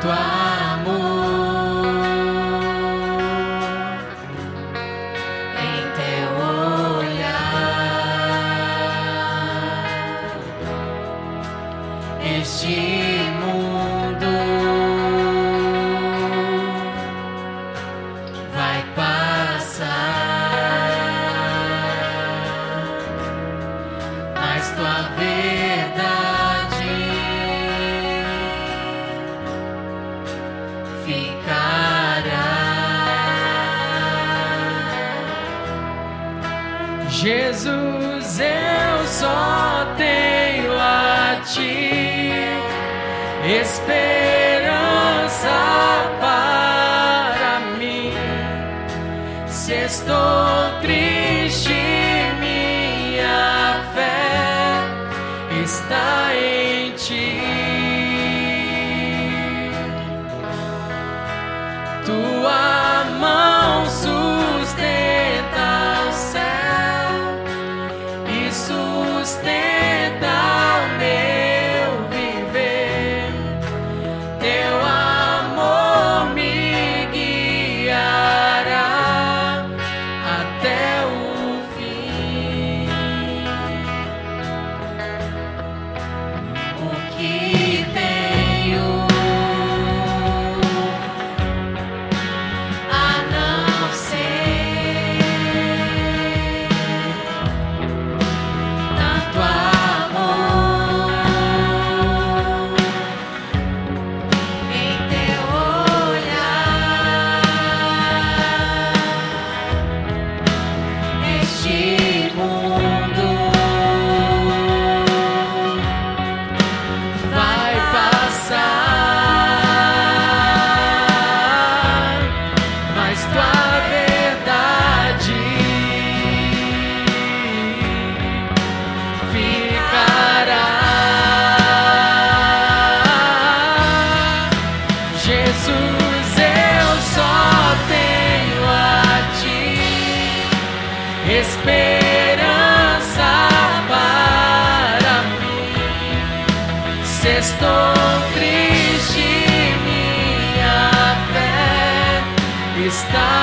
santo amor em teu olhar. Este mundo vai passar, mas tua verdade. Jesus, eu só tenho a ti esperança para mim. Se estou triste, minha fé está em eu só tenho a ti, esperança para mim. Se estou triste, minha fé está.